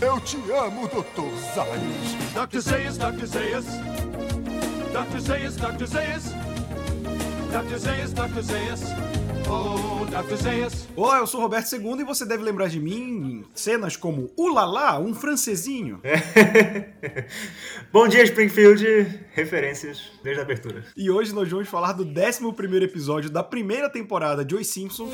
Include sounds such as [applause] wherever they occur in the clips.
Eu te amo, Dr. Zayas. Dr. Zayas, Dr. Zayas. Dr. Zayas, Dr. Zayas. Dr. Zayas, Dr. Zayas. Oh, Dr. Zayas. Olá, eu sou Roberto II e você deve lembrar de mim em cenas como Ulalá, um francesinho. [laughs] Bom dia, Springfield. Referências desde a abertura. E hoje nós vamos falar do 11 episódio da primeira temporada de Os Simpsons.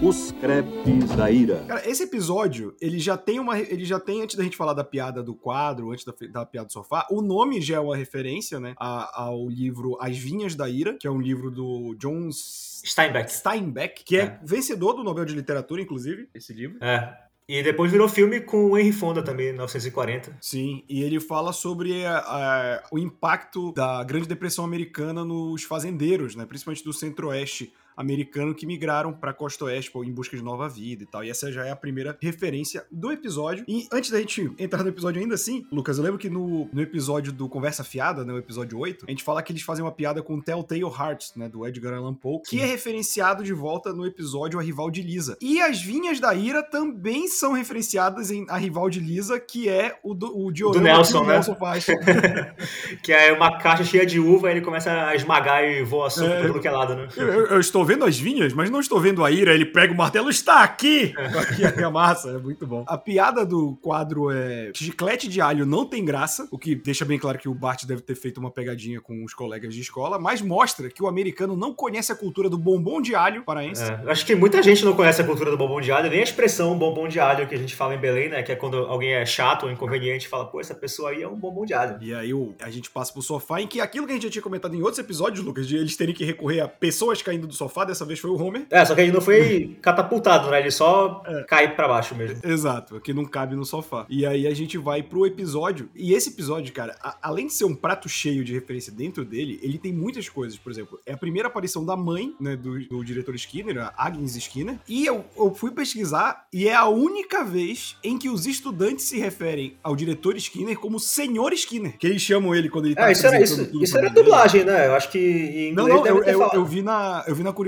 Os crepes da ira. Cara, esse episódio, ele já tem uma. Ele já tem, antes da gente falar da piada do quadro, antes da, da piada do sofá, o nome já é uma referência, né? a- ao livro As Vinhas da Ira, que é um livro do John Steinbeck. Steinbeck, que é, É. vencedor do Nobel de Literatura, inclusive, esse livro. É. E depois virou filme com o Henry Fonda também, em 1940. Sim, e ele fala sobre a- a- o impacto da Grande Depressão Americana nos fazendeiros, né? Principalmente do centro-oeste americano que migraram para costa oeste pô, em busca de nova vida e tal. E essa já é a primeira referência do episódio. E antes da gente entrar no episódio ainda assim, Lucas, eu lembro que no, no episódio do Conversa Fiada, né, o episódio 8, a gente fala que eles fazem uma piada com Telltale Hearts, né, do Edgar Allan Poe, que é referenciado de volta no episódio A Rival de Lisa. E as Vinhas da Ira também são referenciadas em A Rival de Lisa, que é o, do, o diorama Nelson, que o né? Nelson faz. [laughs] Que é uma caixa cheia de uva, e ele começa a esmagar e voa suco É. por todo que é lado, né? Eu, eu- eu estou vendo as vinhas, mas não estou vendo a ira. Ele pega o martelo, está aqui! [laughs] Aqui aqui a massa, é muito bom. A piada do quadro é: chiclete de alho não tem graça, o que deixa bem claro que o Bart deve ter feito uma pegadinha com os colegas de escola, mas mostra que o americano não conhece a cultura do bombom de alho paraense. É, acho que muita gente não conhece a cultura do bombom de alho, nem a expressão bombom de alho que a gente fala em Belém, né? Que é quando alguém é chato ou inconveniente e fala, pô, essa pessoa aí é um bombom de alho. E aí a gente passa pro sofá, em que aquilo que a gente já tinha comentado em outros episódios, Lucas, de eles terem que recorrer a pessoas caindo do sofá, dessa vez foi o Homer. É, só que ele não foi catapultado, né? Ele só cai pra baixo mesmo. Exato, que não cabe no sofá. E aí a gente vai pro episódio. E esse episódio, cara, a- além de ser um prato cheio de referência dentro dele, ele tem muitas coisas. Por exemplo, é a primeira aparição da mãe, né, do, do diretor Skinner, a Agnes Skinner. E eu, eu fui pesquisar e é a única vez em que os estudantes se referem ao diretor Skinner como Senhor Skinner. Que eles chamam ele quando ele tá É, isso era, isso, isso era ele. dublagem, né? Eu acho que em Não, não, eu, eu, eu vi na, eu vi na curiosidade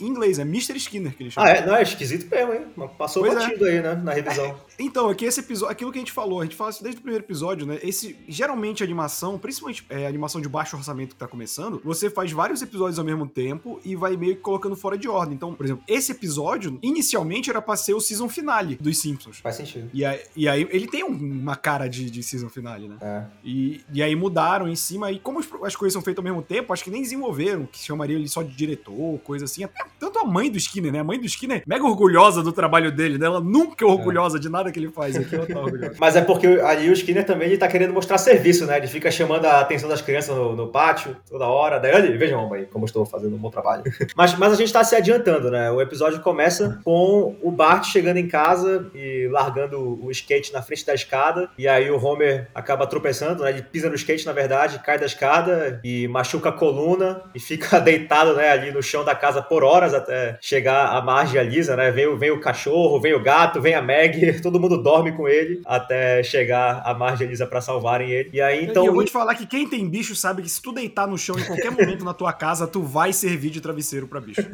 em inglês, é Mr. Skinner que eles chamam. Ah, é? Não, é esquisito mesmo, hein? Passou Pois é. batido aí, né? Na revisão. Então, aqui esse episódio, aquilo que a gente falou, a gente fala isso desde o primeiro episódio, né? Esse, geralmente a animação, principalmente é, animação de baixo orçamento que tá começando, você faz vários episódios ao mesmo tempo e vai meio que colocando fora de ordem. Então, por exemplo, esse episódio, inicialmente era pra ser o season finale dos Simpsons. Faz sentido. E aí, e aí ele tem um- uma cara de, de season finale, né? É. E, e aí mudaram em cima, e como as, as coisas são feitas ao mesmo tempo, acho que nem desenvolveram, que chamaria ele só de diretor, coisa assim. Até, tanto a mãe do Skinner, né? A mãe do Skinner é mega orgulhosa do trabalho dele, né? Ela nunca é orgulhosa de nada que ele faz aqui, tá orgulhosa. Mas é porque ali o Skinner também ele tá querendo mostrar serviço, né? Ele fica chamando a atenção das crianças no, no pátio toda hora. Daí, olha, vejam, mamãe, como eu estou fazendo um bom trabalho. [laughs] mas, mas a gente tá se adiantando, né? O episódio começa com o Bart chegando em casa e largando o skate na frente da escada. E aí o Homer acaba tropeçando, né? Ele pisa no skate, na verdade, cai da escada e machuca a coluna e fica [laughs] deitado, né, ali no chão da casa por horas até chegar a Marge e a Lisa, né? Vem, o- vem o cachorro, vem o gato, vem a Meg, [laughs] todo mundo dorme com ele até chegar a Marge e a Lisa pra salvarem ele. E aí, então. e eu vou te falar que quem tem bicho sabe que se tu deitar no chão em qualquer momento na tua casa, tu vai servir de travesseiro pra bicho. [laughs]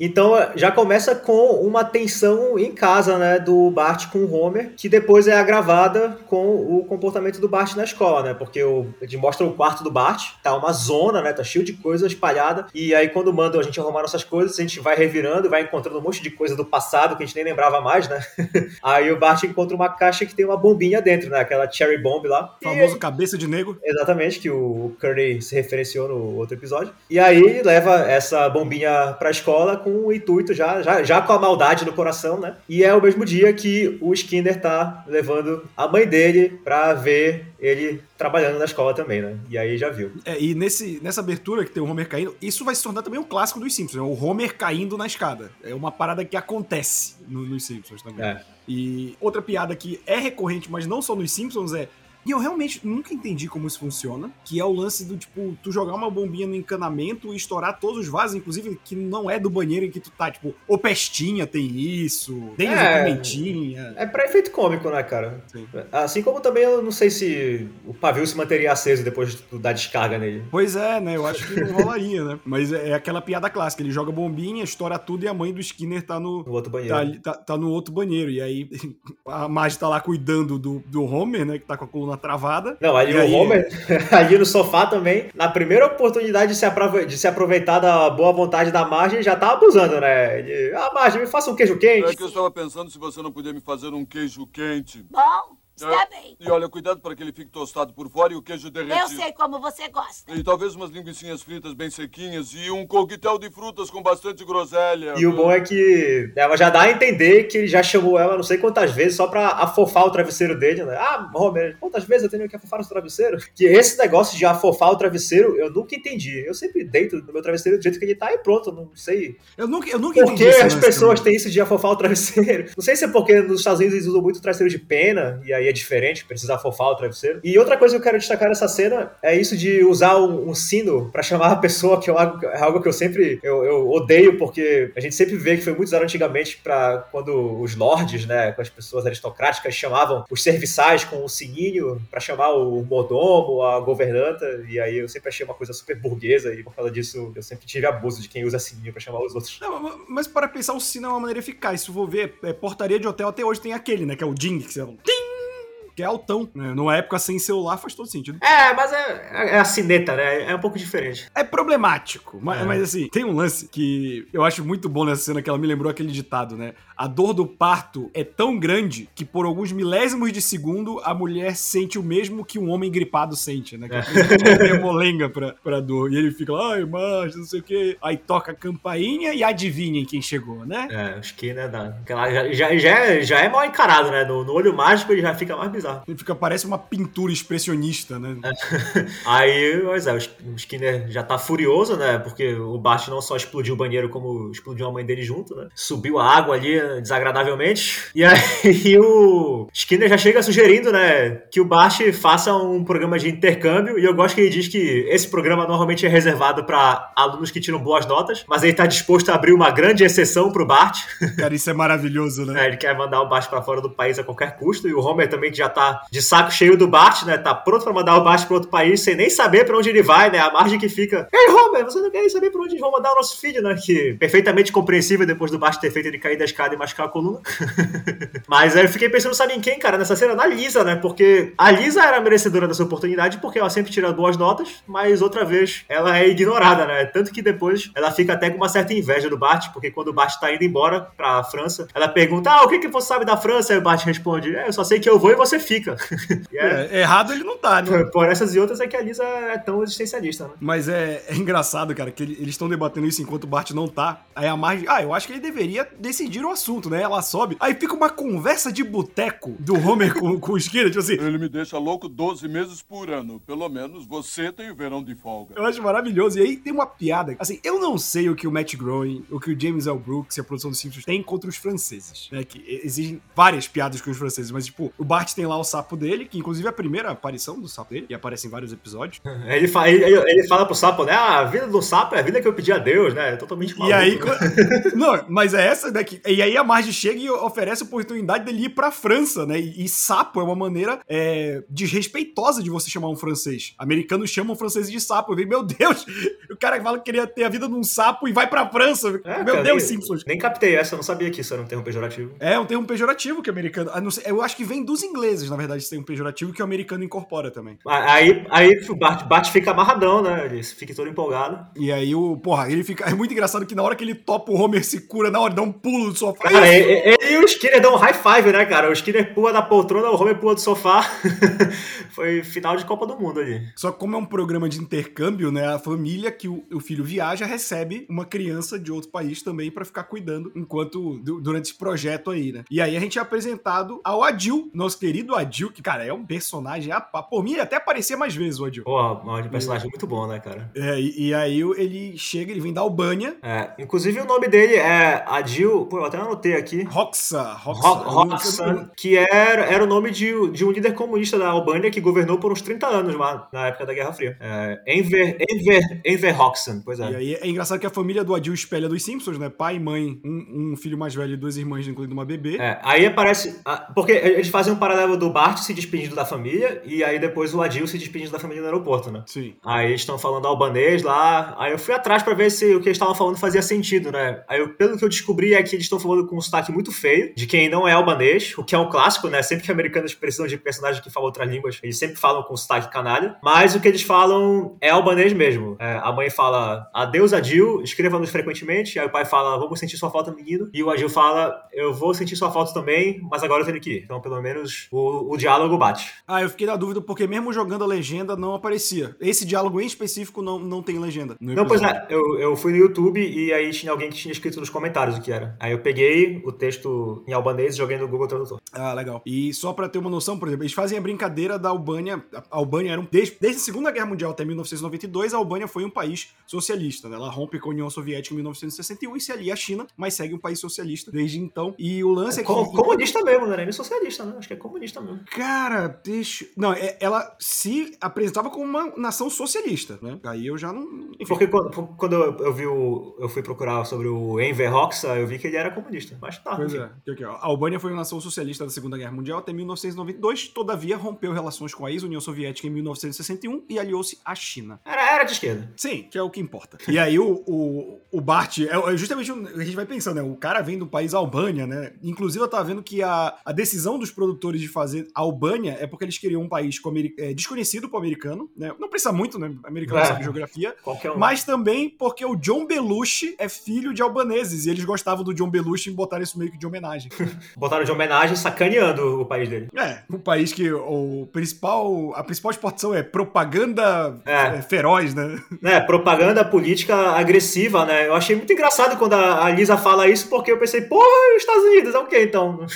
Então já começa com uma tensão em casa, né, do Bart com o Homer, que depois é agravada com o comportamento do Bart na escola, né? Porque o, ele mostra o quarto do Bart, tá uma zona, né? Tá cheio de coisa espalhada. E aí, quando mandam a gente arrumar nossas coisas, a gente vai revirando, vai encontrando um monte de coisa do passado que a gente nem lembrava mais, né? [laughs] aí o Bart encontra uma caixa que tem uma bombinha dentro, né? Aquela cherry bomb lá. O famoso cabeça de negro. Exatamente, que o Curry se referenciou no outro episódio. E aí leva essa bombinha pra escola com o intuito já, já, já com a maldade no coração, né? E é o mesmo dia que o Skinner tá levando a mãe dele pra ver ele trabalhando na escola também, né? E aí já viu. É, e nesse, nessa abertura que tem o Homer caindo, isso vai se tornar também um clássico dos Simpsons, né? O Homer caindo na escada. É uma parada que acontece no- nos Simpsons também. É. E outra piada que é recorrente, mas não só nos Simpsons, é E eu realmente nunca entendi como isso funciona, que é o lance do, tipo, tu jogar uma bombinha no encanamento e estourar todos os vasos, inclusive que não é do banheiro em que tu tá, tipo, o Pestinha tem isso, Denis É. é. Pimentinha. É pra efeito cômico, né, cara? Sim. Assim como também eu não sei se o pavio se manteria aceso depois de tu dar descarga nele. Pois é, né? Eu acho que não rolaria, né? Mas é é aquela piada clássica. Ele joga bombinha, estoura tudo e a mãe do Skinner tá no, No outro banheiro. Tá, tá- tá no outro banheiro. E aí [laughs] a Marge tá lá cuidando do, do Homer, né? Que tá com a coluna travada. Não, E o aí- Homer, [laughs] ali no sofá também, na primeira oportunidade de se, aprove- de se aproveitar da boa vontade da Marge, já tá abusando, né? Ele, ah, Marge, me faça um queijo quente. É que eu estava pensando se você não podia me fazer um queijo quente. Bom, está É. bem. E olha, cuidado para que ele fique tostado por fora e o queijo derretido. Eu sei como você gosta. E talvez umas linguiçinhas fritas bem sequinhas e um coquetel de frutas com bastante groselha. E o bom é que ela já dá a entender que ele já chamou ela não sei quantas vezes só pra afofar o travesseiro dele, né? Ah, Homer, quantas vezes eu tenho que afofar o travesseiro? Que esse negócio de afofar o travesseiro eu nunca entendi. Eu sempre deito no meu travesseiro do jeito que ele tá e pronto, não sei Eu nunca, eu nunca por entendi que esse as pessoas também. têm isso de afofar o travesseiro. Não sei se é porque nos Estados Unidos eles usam muito travesseiro de pena, e aí é diferente, precisa afofar o travesseiro. E outra coisa que eu quero destacar nessa cena é isso de usar um, um sino pra chamar a pessoa, que é algo, é algo que eu sempre eu, eu odeio, porque a gente sempre vê que foi muito usado antigamente para quando os lords, né, com as pessoas aristocráticas, chamavam os serviçais com o sininho pra chamar o mordomo, a governanta, e aí eu sempre achei uma coisa super burguesa, e por causa disso eu sempre tive abuso de quem usa sininho pra chamar os outros. Não, ma- mas para pensar, o sino é uma maneira eficaz. Se for ver, é, portaria de hotel até hoje tem aquele, né? Que é o ding, que você fala, tim, que é altão. Né? Numa época sem celular faz todo sentido. É, mas é, é a cineta, né? É um pouco diferente. É problemático, mas, É. mas, assim, tem um lance que eu acho muito bom nessa cena que ela me lembrou aquele ditado, né? A dor do parto é tão grande que por alguns milésimos de segundo a mulher sente o mesmo que um homem gripado sente, né? Que é uma molenga pra, pra dor. E ele fica lá, ai, macho, não sei o quê. Aí toca a campainha e adivinhem quem chegou, né? É, acho que, né, dá. Já, já, já, é, já é mal encarado, né? No, no olho mágico ele já fica mais bizarro. Ele fica, parece uma pintura expressionista, né? [laughs] Aí, pois é, o Sk- o Skinner já tá furioso, né? Porque o Bart não só explodiu o banheiro, como explodiu a mãe dele junto, né? Subiu a água ali eh, desagradavelmente. [laughs] E aí o Skinner já chega sugerindo, né? Que o Bart faça um programa de intercâmbio. E eu gosto que ele diz que esse programa normalmente é reservado para alunos que tiram boas notas, mas ele tá disposto a abrir uma grande exceção pro Bart. Cara, isso é maravilhoso, né? [laughs] É, ele quer mandar o Bart pra fora do país a qualquer custo. E o Homer também, que já tá de saco cheio do Bart, né? Tá pronto pra mandar o Bart pra outro país sem nem saber pra onde ele vai, né? A margem que fica. Ei, Homer, você não quer saber pra onde vão mandar o nosso filho, né? Que perfeitamente compreensível depois do Bart ter feito ele cair da escada e machucar a coluna. [laughs] Mas aí eu fiquei pensando, sabe em quem, cara? Nessa cena, na Lisa, né? Porque a Lisa era merecedora dessa oportunidade porque ela sempre tira boas notas, mas outra vez ela é ignorada, né? Tanto que depois ela fica até com uma certa inveja do Bart, porque quando o Bart tá indo embora pra França, ela pergunta: Ah, o que, que você sabe da França? Aí o Bart responde: É, eu só sei que eu vou e você fica. [laughs] É- É, errado ele não tá, né? Por essas e outras é que a Lisa é tão existencialista, né? Mas é, é engraçado, cara, que ele- eles estão debatendo isso enquanto o Bart não tá. Aí a Marge, ah, eu acho que ele deveria decidir o assunto, né? Ela sobe. Aí fica uma conversa de boteco do Homer com, com o Skinner, tipo assim. Ele me deixa louco 12 meses por ano. Pelo menos você tem o verão de folga. Eu acho maravilhoso. E aí tem uma piada. Assim, eu não sei o que o Matt Groening, o que o James L. Brooks e a produção dos Simpsons tem contra os franceses, né? Que exigem várias piadas com os franceses. Mas, tipo, o Bart tem lá o sapo dele, que inclusive é a primeira aparição do sapo dele, e aparece em vários episódios. [laughs] Ele, fa ele, ele- fala pro sapo, né? Ah, a vida do sapo é a vida que eu pedi a Deus, né? É totalmente maluco. E aí, né? [laughs] não, mas é essa daqui. E aí a Marge chega e oferece a oportunidade dele ir pra França, né? E, e sapo é uma maneira é, desrespeitosa de você chamar um francês. Americanos chamam franceses de sapo. Eu falei, meu Deus, [laughs] o cara fala que queria ter a vida de um sapo e vai pra França. É, meu cara, Deus, nem- Simpsons. Nem captei essa, eu não sabia que isso era um termo pejorativo. É um termo pejorativo que americano. eu acho que vem dos ingleses, na verdade, esse termo pejorativo que o americano incorpora também. Aí, aí o Bart, Bart fica amarradão, né? Ele fica todo empolgado. E aí o. Porra, ele fica. É muito engraçado que na hora que ele topa o Homer se cura, na hora dá um pulo do sofá. Cara, ele, ele e o Skinner dão um high five, né, cara? O Skinner pula da poltrona, o Homer pula do sofá. [laughs] Foi final de Copa do Mundo ali. Só que como é um programa de intercâmbio, né? A família que o, o filho viaja recebe uma criança de outro país também pra ficar cuidando enquanto du- durante esse projeto aí, né? E aí a gente é apresentado ao Adil, nosso querido Adil, que cara é um personagem, a- por mim ele até aparecia mais vezes o Adil. Pô, um personagem muito bom, né, cara? É, e, e aí ele chega, ele vem dar o banha, É, inclusive o nome dele é Adil. Pô, eu até anotei aqui. Roxa, Roxa. Ro- Roxanne, que era, era o nome de, de um líder comunista da Albânia que governou por uns 30 anos lá na época da Guerra Fria. É, Enver, Enver, Enver Roxanne, pois é. E aí é engraçado que a família do Adil espelha dos Simpsons, né? Pai, mãe, um, um filho mais velho e duas irmãs, incluindo uma bebê. É, aí aparece. Porque eles fazem um paralelo do Bart se despedindo da família e aí depois o Adil se despedindo da família no aeroporto, né? Sim. Aí eles estão falando albanês lá. Aí eu fui atrás pra ver se o que eles estavam falando fazia sentido, né? Aí eu- pelo que eu descobri é que eles estão falando com um sotaque muito feio, de quem não é albanês, o que é um clássico, né? Sempre que americanos precisam de personagens que falam outras línguas, eles sempre falam com sotaque canalha. Mas o que eles falam é albanês mesmo. É, a mãe fala, adeus Adil, escreva-nos frequentemente. Aí o pai fala, vamos sentir sua falta, menino. E o Adil fala, eu vou sentir sua falta também, mas agora eu tenho que ir. Então, pelo menos, o, o diálogo bate. Ah, eu fiquei na dúvida porque mesmo jogando a legenda não aparecia. Esse diálogo em específico não, não tem legenda. no Não, pois é, eu, eu fui no YouTube e aí tinha alguém que tinha escrito nos comentários o que era. Aí eu peguei o texto em albanês e joguei no Google Tradutor. Ah, legal. E só pra ter uma noção, por exemplo, eles fazem a brincadeira da Albânia. A Albânia era um. Desde, desde a Segunda Guerra Mundial até 1992, a Albânia foi um país socialista. Né? Ela rompe com a União Soviética em 1961 e se alia à China, mas segue um país socialista desde então. E o lance é que. Com- comunista mesmo, não era nem socialista, né? Acho que é comunista mesmo. Cara, deixa. Não, é- ela se apresentava como uma nação socialista, né? Aí eu já não. Enfim. Porque quando, quando eu, vi o. Eu fui procurar sobre o Enver Hoxha, eu vi que ele era comunista. Mas tá. Pois é. Ó. A Albânia foi uma nação socialista da Segunda Guerra Mundial até 1992, todavia rompeu relações com a ex-União Soviética em 1961 e aliou-se à China. Era, era de esquerda. Sim, que é o que importa. E aí o, o, o Bart, é é justamente a gente vai pensando, né? O cara vem do país Albânia, né? Inclusive eu tava vendo que a, a decisão dos produtores de fazer Albânia é porque eles queriam um país é, desconhecido pro americano, né? Não precisa muito, né? O americano É. sabe geografia. Um. Mas também porque o John Belushi é filho de albaneses e eles gostavam do John Belushi e botaram isso meio que de homenagem. [laughs] Botaram de homenagem sacaneando o país dele. É, um país que o principal, a principal exportação é propaganda É. é, feroz, né? né, propaganda política agressiva, né? Eu achei muito engraçado quando a a Lisa fala isso, porque eu pensei, porra, os Estados Unidos, é o quê então?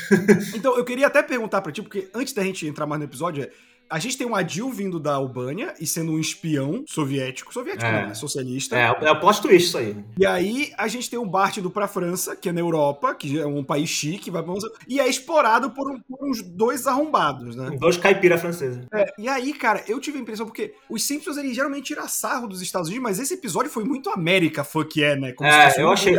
Então, eu queria até perguntar pra ti, porque antes da gente entrar mais no episódio, é, a gente tem um Adil vindo da Albânia e sendo um espião soviético, soviético É. não, né? Socialista. É, é o plot twist isso aí. E aí, a gente tem o Bart indo pra França, que é na Europa, que é um país chique, vai pra e é explorado por, um- por uns dois arrombados, né? Dois caipira franceses. É, e aí, cara, eu tive a impressão, porque os Simpsons, eles geralmente tiram sarro dos Estados Unidos, mas esse episódio foi muito América fuck é, né? É, fosse eu um achei-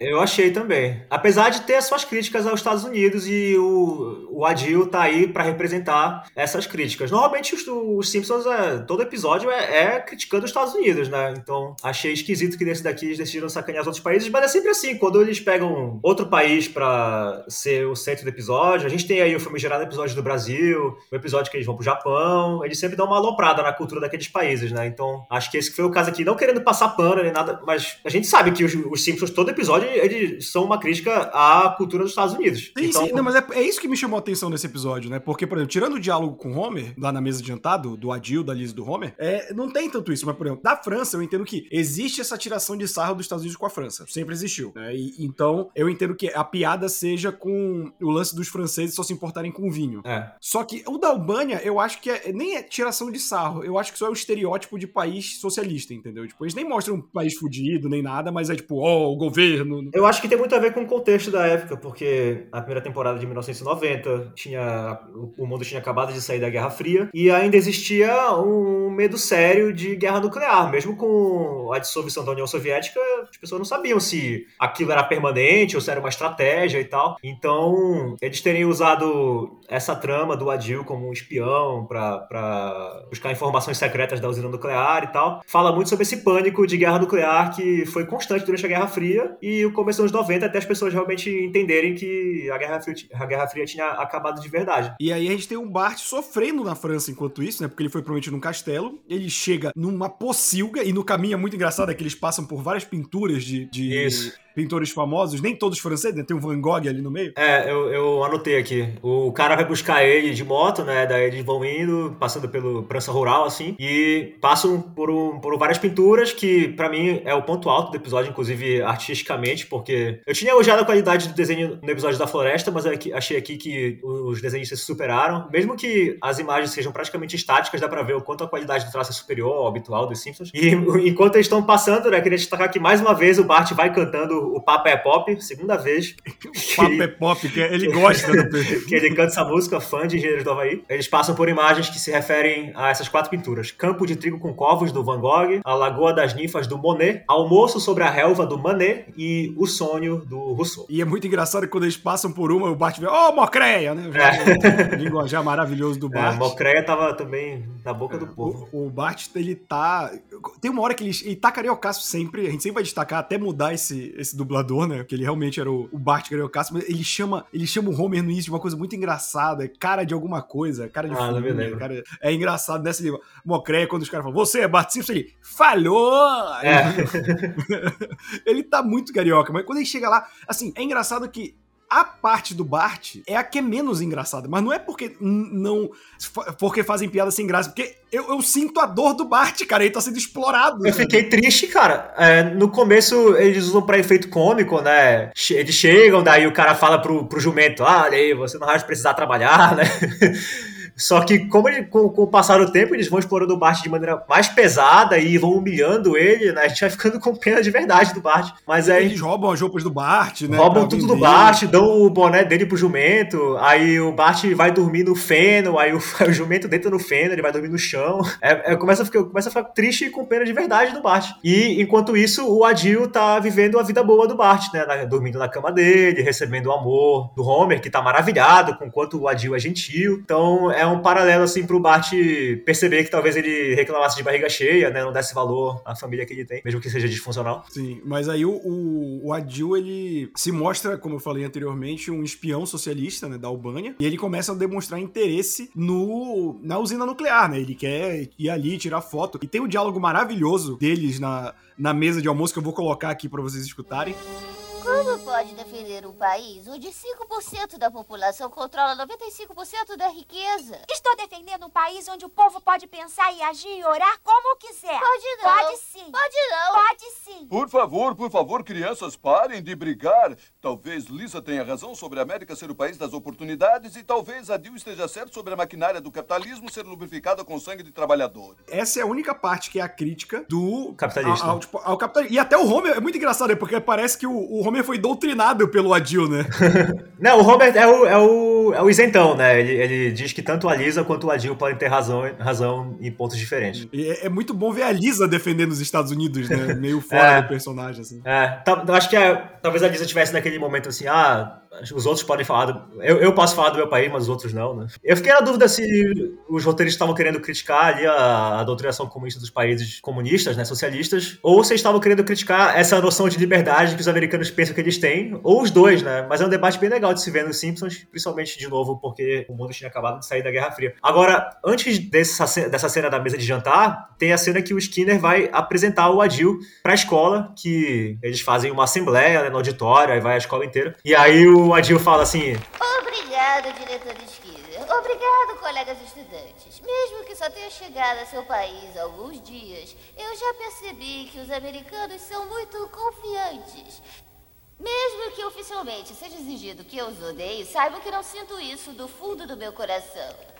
Eu achei também. Apesar de ter as suas críticas aos Estados Unidos e o, o Adil tá aí pra representar essas críticas. Normalmente os, os Simpsons, é, todo episódio é, é criticando os Estados Unidos, né? Então achei esquisito que nesse daqui eles decidiram sacanear os outros países, mas é sempre assim, quando eles pegam outro país pra ser o centro do episódio, a gente tem aí o filme gerado episódio do Brasil, o episódio que eles vão pro Japão, eles sempre dão uma aloprada na cultura daqueles países, né? Então acho que esse foi o caso aqui, não querendo passar pano nem nada, mas a gente sabe que os, os Simpsons, todo episódio, eles são uma crítica à cultura dos Estados Unidos. Sim, então, sim, não, mas é, é isso que me chamou a atenção nesse episódio, né? Porque, por exemplo, tirando o diálogo com o Homer, lá na mesa de jantar, do, do Adil, da Liz e do Homer, é, não tem tanto isso. Mas, por exemplo, da França, eu entendo que existe essa tiração de sarro dos Estados Unidos com a França. Sempre existiu. né? E, então, eu entendo que a piada seja com o lance dos franceses só se importarem com vinho. é. Só que o da Albânia, eu acho que é, nem é tiração de sarro. Eu acho que só é o estereótipo de país socialista, entendeu? Tipo, eles nem mostram um país fudido, nem nada, mas é tipo, ó, o governo. Eu acho que tem muito a ver com o contexto da época, porque a primeira temporada de 1990 tinha o mundo tinha acabado de sair da Guerra Fria e ainda existia um medo sério de guerra nuclear, mesmo com a dissolução da União Soviética, as pessoas não sabiam se aquilo era permanente ou se era uma estratégia e tal. Então, eles terem usado essa trama do Adil como um espião para buscar informações secretas da usina nuclear e tal, fala muito sobre esse pânico de guerra nuclear que foi constante durante a Guerra Fria e o começo dos anos 90 até as pessoas realmente entenderem que a Guerra Fria, a Guerra Fria tinha acabado de verdade. E aí a gente tem o Bart sofrendo na França enquanto isso, né? Porque ele foi prometido num castelo. Ele chega numa pocilga e no caminho é muito engraçado é que eles passam por várias pinturas de, de Isso. Pintores famosos, nem todos franceses, né? Tem um Van Gogh ali no meio. É, eu, eu anotei aqui. O cara vai buscar ele de moto, né? Daí eles vão indo, passando pelo França Rural, assim, e passam por, um- por várias pinturas, que pra mim é o ponto alto do episódio, inclusive artisticamente, porque eu tinha elogiado a qualidade do desenho no episódio da floresta, mas aqui- achei aqui que os desenhistas se superaram. Mesmo que as imagens sejam praticamente estáticas, dá pra ver o quanto a qualidade do traço é superior ao habitual dos Simpsons. E [laughs] enquanto eles estão passando, né, queria destacar que mais uma vez o Bart vai cantando o Papa é Pop, segunda vez. Papo é pop, que ele [laughs] gosta do que ele canta essa música, fã de Engenheiros do Havaí. Eles passam por imagens que se referem a essas quatro pinturas: Campo de Trigo com Covos, do Van Gogh, A Lagoa das Ninfas, do Monet, Almoço sobre a Relva, do Manet e O Sonho, do Rousseau. E é muito engraçado que quando eles passam por uma, o Bart vê, ô, mocreia, né? É. O [laughs] linguajar maravilhoso do É, Bart. Mocreia tava também na boca do povo. O, o Bart, ele tá. Tem uma hora que ele, ele tá cariocaço sempre. A gente sempre vai destacar até mudar esse, esse dublador, né? Porque ele realmente era o, o Bart cariocaço. Mas ele chama, ele chama o Homer no início de uma coisa muito engraçada. Cara de alguma coisa. Cara de Ah, filme, lembro. cara- É engraçado nessa língua. Mocreia, quando os caras falam, você é Bart Simpson, ele falhou! É. [laughs] ele tá muito carioca. Mas quando ele chega lá, assim, é engraçado que. A parte do Bart é a que é menos engraçada, mas não é porque não porque fazem piada sem graça, porque eu, eu sinto a dor do Bart, cara, ele tá sendo explorado. Eu fiquei triste, cara. É, no começo eles usam pra efeito cômico, né? Eles chegam, daí o cara fala pro, pro jumento: Ah, olha aí, você não vai precisar trabalhar, [laughs] né? Só que, como ele- com, com o passar do tempo, eles vão explorando o Bart de maneira mais pesada e vão humilhando ele, né? A gente vai ficando com pena de verdade do Bart. Mas aí Eles roubam as roupas do Bart, né? roubam tudo do. Bart, dão o boné dele pro jumento, aí o Bart vai dormir no feno, aí o, [laughs] o jumento deita no feno, ele vai dormir no chão. É, é, começa, a ficar, começa a ficar triste e com pena de verdade do Bart. E enquanto isso, o Adil tá vivendo a vida boa do Bart, né? Na- dormindo na cama dele, recebendo o amor do Homer, que tá maravilhado com quanto o Adil é gentil. Então é um paralelo assim pro Bart perceber que talvez ele reclamasse de barriga cheia, né? Não desse valor à família que ele tem, mesmo que seja disfuncional. Sim, mas aí o, o, o Adil, ele se mostra, como eu falei anteriormente, um espião socialista, né, da Albânia, e ele começa a demonstrar interesse no, na usina nuclear, né, ele quer ir ali, tirar foto, e tem um diálogo maravilhoso deles na, na mesa de almoço que eu vou colocar aqui pra vocês escutarem. Como pode defender um país onde 5% da população controla 95% da riqueza? Estou defendendo um país onde o povo pode pensar e agir e orar como quiser. Pode não. Pode sim. Pode não. Pode sim. Por favor, por favor, crianças, parem de brigar. Talvez Lisa tenha razão sobre a América ser o país das oportunidades e talvez a Dil esteja certo sobre a maquinária do capitalismo ser lubrificada com sangue de trabalhadores. Essa é a única parte que é a crítica do Capitalista. Ao, ao, tipo, ao capitalismo. E até o Homer é muito engraçado, né, porque parece que o, o Homer foi doutrinado pelo Adil, né? [laughs] Não, o Robert é o, é o, é o isentão, né? Ele, ele diz que tanto a Lisa quanto o Adil podem ter razão, razão em pontos diferentes. E é, é muito bom ver a Lisa defendendo os Estados Unidos, né? [laughs] Meio fora É. do personagem, assim. É, tá- eu acho que é, talvez a Lisa tivesse naquele momento assim, ah, os outros podem falar, do, eu, eu posso falar do meu país, mas os outros não, né? Eu fiquei na dúvida se os roteiristas estavam querendo criticar ali a, a doutrinação comunista dos países comunistas, né, socialistas, ou se estavam querendo criticar essa noção de liberdade que os americanos pensam que eles têm, ou os dois, né? Mas é um debate bem legal de se ver nos Simpsons, principalmente de novo porque o mundo tinha acabado de sair da Guerra Fria. Agora, antes dessa, dessa cena da mesa de jantar, tem a cena que o Skinner vai apresentar o Adil pra escola, que eles fazem uma assembleia né, no auditório, aí vai a escola inteira. E aí o Adil fala assim: Obrigado, diretor Skinner. Obrigado, colegas estudantes. Mesmo que só tenha chegado a seu país há alguns dias, eu já percebi que os americanos são muito confiantes. Mesmo que oficialmente seja exigido que eu os odeie, saibam que não sinto isso do fundo do meu coração.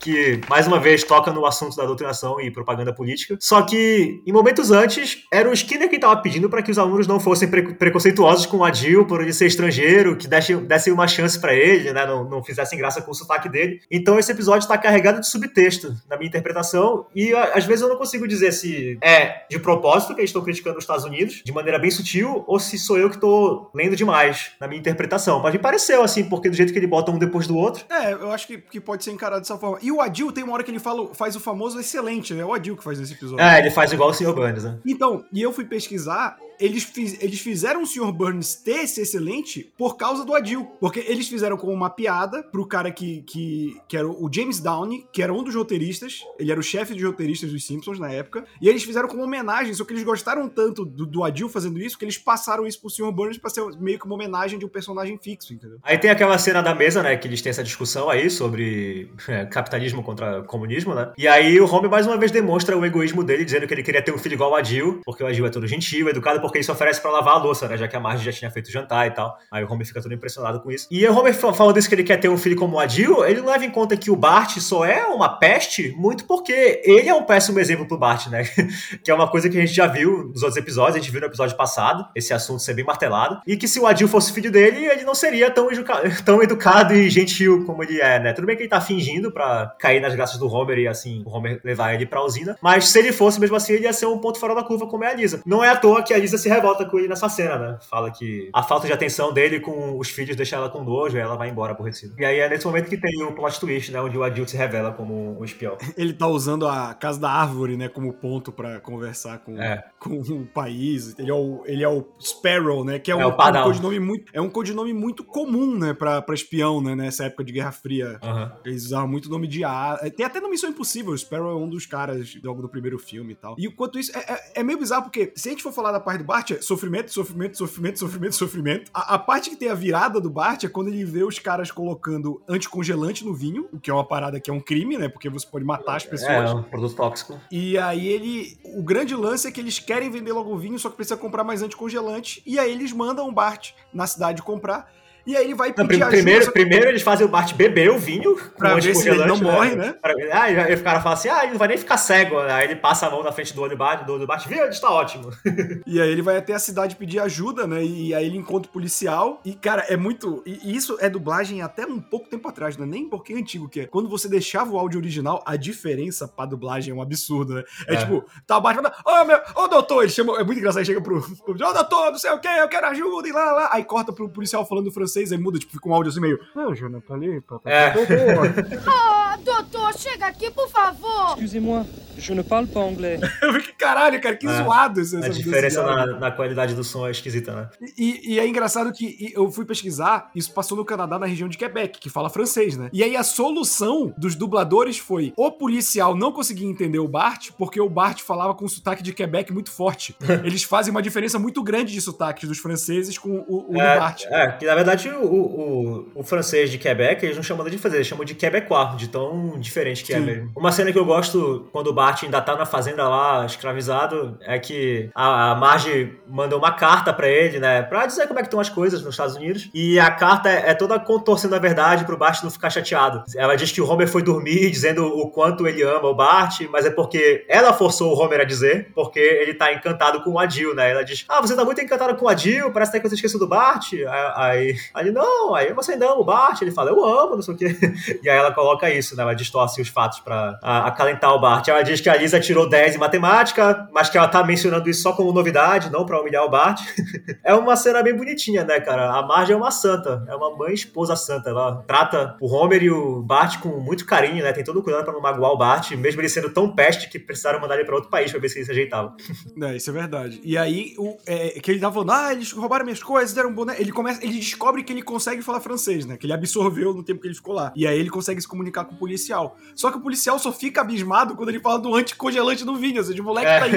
Que mais uma vez toca no assunto da doutrinação e propaganda política. Só que em momentos antes era o Skinner quem estava pedindo para que os alunos não fossem pre- preconceituosos com o Adil por ele ser estrangeiro, que dessem, dessem uma chance para ele, né, não, não fizessem graça com o sotaque dele. Então esse episódio está carregado de subtexto na minha interpretação e às vezes eu não consigo dizer se é de propósito que eles estão criticando os Estados Unidos de maneira bem sutil ou se sou eu que estou lendo demais na minha interpretação. Mas me pareceu assim, porque do jeito que ele bota um depois do outro, É, eu acho que, que pode ser encarado dessa forma. E o Adil tem uma hora que ele fala, faz o famoso excelente, né? É o Adil que faz nesse episódio. é, ele faz igual o Sr. Burns, né? Então, e eu fui pesquisar, eles, fiz- eles fizeram o Sr. Burns ter esse excelente por causa do Adil. Porque eles fizeram como uma piada pro cara que, que, que era o James Downey, que era um dos roteiristas, ele era o chefe de roteiristas dos Simpsons na época, e eles fizeram como homenagem, só que eles gostaram tanto do, do Adil fazendo isso, que eles passaram isso pro Sr. Burns pra ser meio que uma homenagem de um personagem fixo, entendeu? Aí tem aquela cena da mesa, né, que eles têm essa discussão aí sobre é, capitalismo contra comunismo, né? E aí o Homer mais uma vez demonstra o egoísmo dele, dizendo que ele queria ter um filho igual ao Adil, porque o Adil é todo gentil, educado, porque isso oferece pra lavar a louça, né? Já que a Marge já tinha feito jantar e tal. Aí o Homer fica todo impressionado com isso. E o Homer fa- falando isso que ele quer ter um filho como o Adil, ele leva em conta que o Bart só é uma peste muito porque ele é um péssimo exemplo pro Bart, né? [laughs] que é uma coisa que a gente já viu nos outros episódios, a gente viu no episódio passado, esse assunto ser bem martelado. E que se o Adil fosse filho dele, ele não seria tão, [laughs] tão educado e gentil como ele é, né? Tudo bem que ele tá fingindo pra cair nas graças do Homer e assim, o Homer levar ele pra usina. Mas se ele fosse mesmo assim, ele ia ser um ponto fora da curva como é a Lisa. Não é à toa que a Lisa se revolta com ele nessa cena, né? Fala que a falta de atenção dele com os filhos deixa ela com nojo e ela vai embora aborrecida. E aí é nesse momento que tem o plot twist, né? Onde o Adil se revela como um espião. [laughs] Ele tá usando a casa da árvore, né, como ponto pra conversar com, É. com o país. Ele é o, ele é o Sparrow, né, que é, É um, é um Padal. codinome muito, é um codinome muito comum, né, pra, pra espião, né, nessa época de Guerra Fria. Aham. Eles usavam muito nome de A. Tem até no Missão Impossível, o Sparrow é um dos caras logo do primeiro filme e tal. E enquanto isso, é, é- é meio bizarro porque se a gente for falar da parte do Bart, é sofrimento, sofrimento, sofrimento, sofrimento, sofrimento. A, a parte que tem a virada do Bart é quando ele vê os caras colocando anticongelante no vinho, o que é uma parada que é um crime, né? Porque você pode matar as pessoas. É, um produto tóxico. E aí ele. O grande lance é que eles querem vender logo o vinho, só que precisa comprar mais anticongelante. E aí eles mandam o Bart na cidade comprar. E aí ele vai Não, pedir prim- ajuda. primeiro, primeiro eles fazem o Bart beber o vinho Pra ver se ele não anticongelante, morre, né? E aí o cara fala assim, ah, ele não vai nem ficar cego. Aí ele passa a mão na frente do olho do Bart, do olho do Bart, viu, ele está ótimo. [laughs] E aí ele vai até a cidade pedir ajuda, né? E aí ele encontra o policial. E, cara, é muito. E isso é dublagem até um pouco tempo atrás, né? Nem porque é antigo que é. Quando você deixava o áudio original, a diferença pra dublagem é um absurdo, né? É, É. tipo, tá o Batman, ô meu, ô doutor, ele chama. É muito engraçado, ele chega pro. ô doutor, não sei o que, eu quero ajuda, e lá, lá. Aí corta pro policial falando francês, aí muda, tipo, fica um áudio assim meio. Não, Jonathan, ali, papai. É. [laughs] Ah, doutor, chega aqui, por favor. Excusez-moi, je ne parle pas anglais. [laughs] Caralho, cara, que É. zoado esse, A essa- diferença na, na qualidade do som é esquisita, né? E, e é engraçado que eu fui pesquisar, isso passou no Canadá, na região de Quebec, que fala francês, né? E aí a solução dos dubladores foi: o policial não conseguia entender o Bart, porque o Bart falava com um sotaque de Quebec muito forte. [laughs] Eles fazem uma diferença muito grande de sotaques dos franceses com o, o do É, Bart. é, que na verdade o, o, o francês de Quebec, eles não chamam de francês, eles chamam de quebecois, de tão diferente que é Sim. mesmo. Uma cena que eu gosto quando o Bart ainda tá na fazenda lá, escravizado, é que a, a Marge manda uma carta pra ele, né, pra dizer como é que estão as coisas nos Estados Unidos, e a carta é, é toda contorcendo a verdade pro Bart não ficar chateado. Ela diz que o Homer foi dormir dizendo o quanto ele ama o Bart, mas é porque ela forçou o Homer a dizer, porque ele tá encantado com o Adil, né, ela diz, ah, você tá muito encantado com o Adil, parece até que você esqueceu do Bart, aí, aí, aí não, aí você ainda ama o Bart, ele fala, eu amo, não sei o quê, [laughs] e aí ela coloca isso, né, ela distorce os fatos pra acalentar o Bart, ela diz que a Lisa tirou 10 em matemática, mas que ela tá mencionando isso só como novidade, não pra humilhar o Bart, [laughs] é uma cena bem bonitinha, né, cara, a Marge é uma santa, é uma mãe esposa santa, ela trata o Homer e o Bart com muito carinho, né, tem todo o cuidado pra não magoar o Bart, mesmo ele sendo tão peste que precisaram mandar ele pra outro país pra ver se ele se ajeitava. É, [laughs] isso é verdade. E aí, o, é, que ele tava falando, ah, eles roubaram minhas coisas, deram um boné. Ele começa, ele descobre que ele consegue falar francês, né? Que ele absorveu no tempo que ele ficou lá. E aí ele consegue se comunicar com o policial. Só que o policial só fica abismado quando ele fala do anticongelante do vinho. Ou seja, o moleque É. tá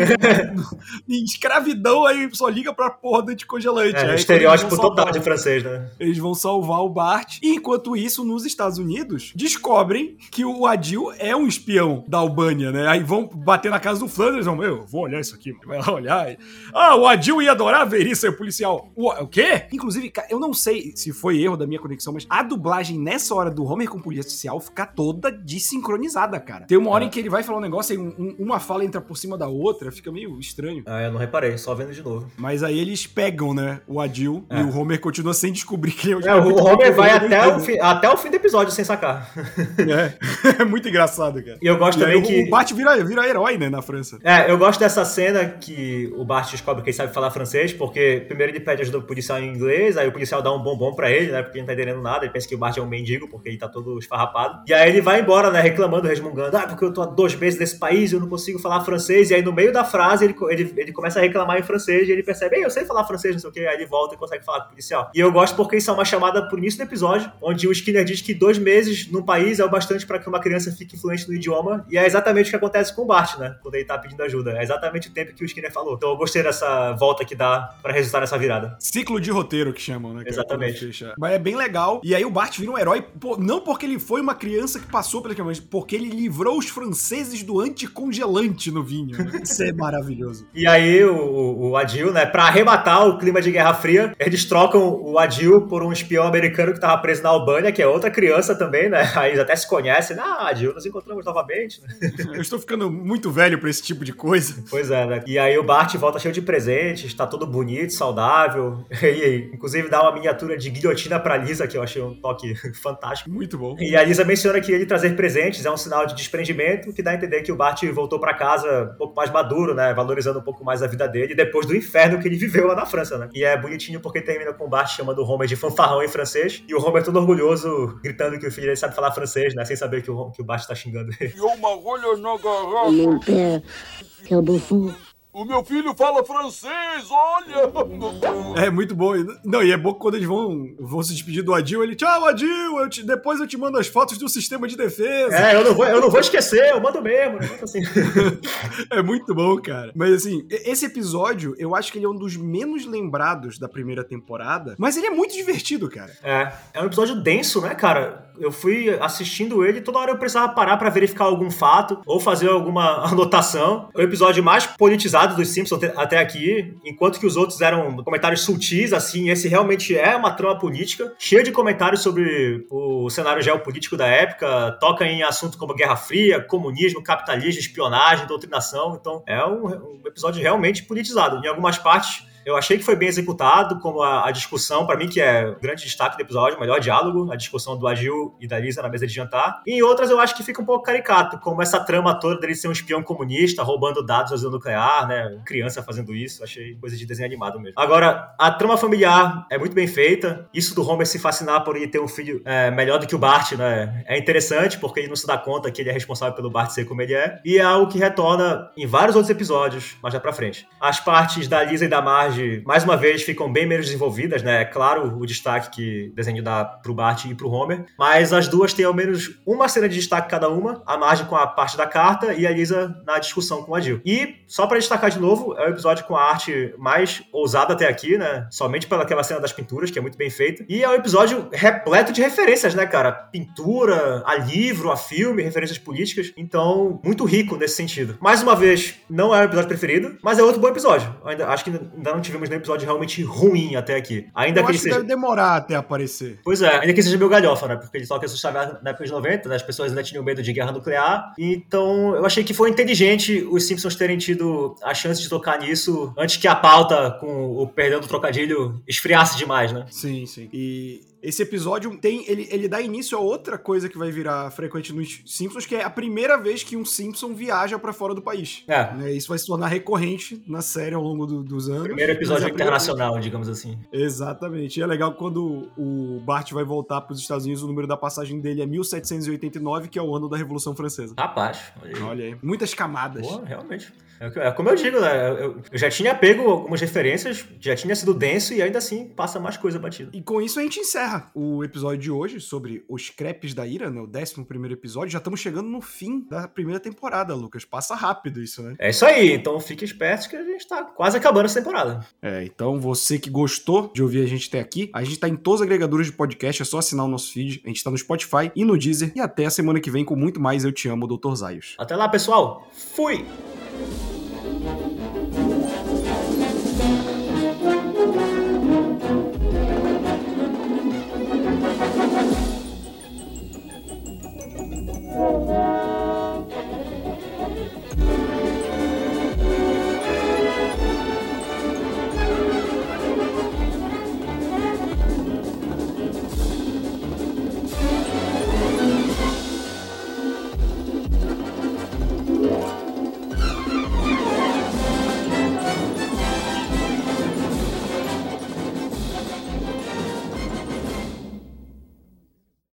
em, [laughs] em escravidão, aí só liga pra porra do anticongelante. Aí, É, quando estereótipo total de francês, né? eles vão salvar o Bart. E enquanto isso, nos Estados Unidos, descobrem que o Adil é um espião da Albânia, né? Aí vão bater na casa do Flanders, vão, meu, vou olhar isso aqui. Vai lá olhar. Ah, o Adil ia adorar ver isso aí, o policial. O, o quê? Inclusive, eu não sei se foi erro da minha conexão, mas a dublagem nessa hora do Homer com o policial fica toda desincronizada, cara. Tem uma hora É. em que ele vai falar um negócio e um- um- uma fala entra por cima da outra, fica meio estranho. Ah, eu não reparei, só vendo de novo. Mas aí eles pegam, né, o Adil É. e o Homer continua sem descobrir que ele É, o Homer vai até o, fim, até o fim do episódio sem sacar. É, [laughs] é muito engraçado, cara. E eu gosto E aí também o, que. o Bart vira, vira herói, né, na França. É, eu gosto dessa cena que o Bart descobre que ele sabe falar francês, porque primeiro ele pede ajuda pro policial em inglês, aí o policial dá um bombom pra ele, né, porque ele não tá entendendo nada, ele pensa que o Bart é um mendigo, porque ele tá todo esfarrapado. E aí ele vai embora, né, reclamando, resmungando, ah, porque eu tô há dois meses nesse país e eu não consigo falar francês, e aí no meio da frase ele, ele, ele começa a reclamar em francês, e ele percebe, ei, eu sei falar francês, não sei o que, aí ele volta e consegue falar com o policial. E eu gosto porque isso é uma chamada pro início do episódio, onde o Skinner diz que dois meses num país é o bastante pra que uma criança fique fluente no idioma, e é exatamente o que acontece com o Bart, né, quando ele tá pedindo ajuda. É exatamente o tempo que o Skinner falou. Então eu gostei dessa volta que dá pra resultar nessa virada. Ciclo de roteiro que chamam, né? é Exatamente. Mas é bem legal. E aí o Bart vira um herói, não porque ele foi uma criança que passou pela mas porque ele livrou os franceses do anticongelante no vinho. Né? [laughs] Isso é maravilhoso. E aí o, o Adil, né, pra arrematar o clima de Guerra Fria, eles trocam o Adil por um espião americano que tava preso na Albânia, que é outra criança também, né? [laughs] Aí eles até se conhecem. Ah, Adil, nos encontramos novamente. Né? [laughs] Eu estou ficando muito velho pra esse tipo de coisa. Pois é, né? E aí o Bart volta cheio de presentes, tá todo bonito, saudável. E, inclusive dá uma miniatura de guilhotina pra Lisa, que eu achei um toque [laughs] fantástico. Muito bom. E a Lisa menciona que ele trazer presentes é um sinal de desprendimento, que dá a entender que o Bart voltou para casa um pouco mais maduro, né? Valorizando um pouco mais a vida dele, depois do inferno que ele viveu lá na França, né? E é bonitinho porque termina com o Bart chamando o Homer de fanfarrão em francês, e o Homer todo orgulhoso, gritando que o filho dele sabe falar francês, né? Sem saber que o, que o Bart tá xingando ele. O meu filho fala francês, olha! É muito bom. Não, e é bom quando eles vão, vão se despedir do Adil, ele, tchau, Adil, eu te- depois eu te mando as fotos do sistema de defesa. É, eu não vou, eu não vou esquecer, eu mando mesmo, né? Assim. [laughs] É muito bom, cara. Mas assim, esse episódio, eu acho que ele é um dos menos lembrados da primeira temporada, mas ele é muito divertido, cara. É, é um episódio denso, né, cara? Eu fui assistindo ele, toda hora eu precisava parar pra verificar algum fato ou fazer alguma [laughs] anotação. É o episódio mais politizado dos Simpsons até- aqui, enquanto que os outros eram comentários sutis, assim, esse realmente é uma trama política, cheio de comentários sobre o cenário geopolítico da época, toca em assuntos como Guerra Fria, comunismo, capitalismo, espionagem, doutrinação. Então, é um, um episódio realmente politizado. Em algumas partes, eu achei que foi bem executado, como a, a discussão, pra mim, que é o grande destaque do episódio, o melhor diálogo, a discussão do Agil e da Lisa na mesa de jantar. E em outras eu acho que fica um pouco caricato, como essa trama toda dele ser um espião comunista, roubando dados da zona nuclear, né? Criança fazendo isso, achei coisa de desenho animado mesmo. Agora, a trama familiar é muito bem feita. Isso do Homer se fascinar por ele ter um filho é, melhor do que o Bart, né? É interessante, porque ele não se dá conta que ele é responsável pelo Bart ser como ele é. E é algo que retorna em vários outros episódios, mais já pra frente. As partes da Lisa e da Marge, mais uma vez, ficam bem menos desenvolvidas, né? É claro o destaque que o desenho dá pro Bart e pro Homer, mas as duas têm ao menos uma cena de destaque cada uma, a Marge com a parte da carta e a Lisa na discussão com a Jill. E, só pra destacar de novo, é o episódio com a arte mais ousada até aqui, né? Somente pelaquela cena das pinturas, que é muito bem feita. E é um episódio repleto de referências, né, cara? Pintura, a livro, a filme, referências políticas. Então, muito rico nesse sentido. Mais uma vez, não é o episódio preferido, mas é outro bom episódio. Ainda, acho que ainda não tivemos nenhum episódio realmente ruim até aqui. Ainda eu que ele acho que seja. deve demorar até aparecer. Pois é, ainda que seja meio galhofa, né? Porque ele toca assustava na época de 90, né? as pessoas ainda tinham medo de guerra nuclear. Então, eu achei que foi inteligente os Simpsons terem tido a chance de tocar nisso antes que a pauta, com o perdão do trocadilho, esfriasse demais, né? Sim, sim. E esse episódio tem. Ele, ele dá início a outra coisa que vai virar frequente nos Simpsons, que é a primeira vez que um Simpson viaja pra fora do país. É. Né, Isso vai se tornar recorrente na série ao longo do- dos anos. Primeiro episódio é a primeira internacional, digamos assim. Exatamente. E é legal quando o Bart vai voltar para os Estados Unidos, o número da passagem dele é 1789, que é o ano da Revolução Francesa. Rapaz, olha aí. Olha aí. Muitas camadas. Boa, realmente. É é como eu digo, né? Eu, eu- já tinha pego algumas referências, já tinha sido denso e ainda assim passa mais coisa batida. E com isso a gente encerra o episódio de hoje sobre os crepes da ira, né? O 11 primeiro episódio. Já estamos chegando no fim da primeira temporada, Lucas. Passa rápido isso, né? É isso aí, então fique esperto que a gente tá quase acabando essa temporada. É, então você que gostou de ouvir a gente até aqui, a gente tá em todos os agregadores de podcast, é só assinar o nosso feed. A gente tá no Spotify e no Deezer. E até a semana que vem com muito mais Eu Te Amo, Dr. Zaios. Até lá, pessoal. Fui!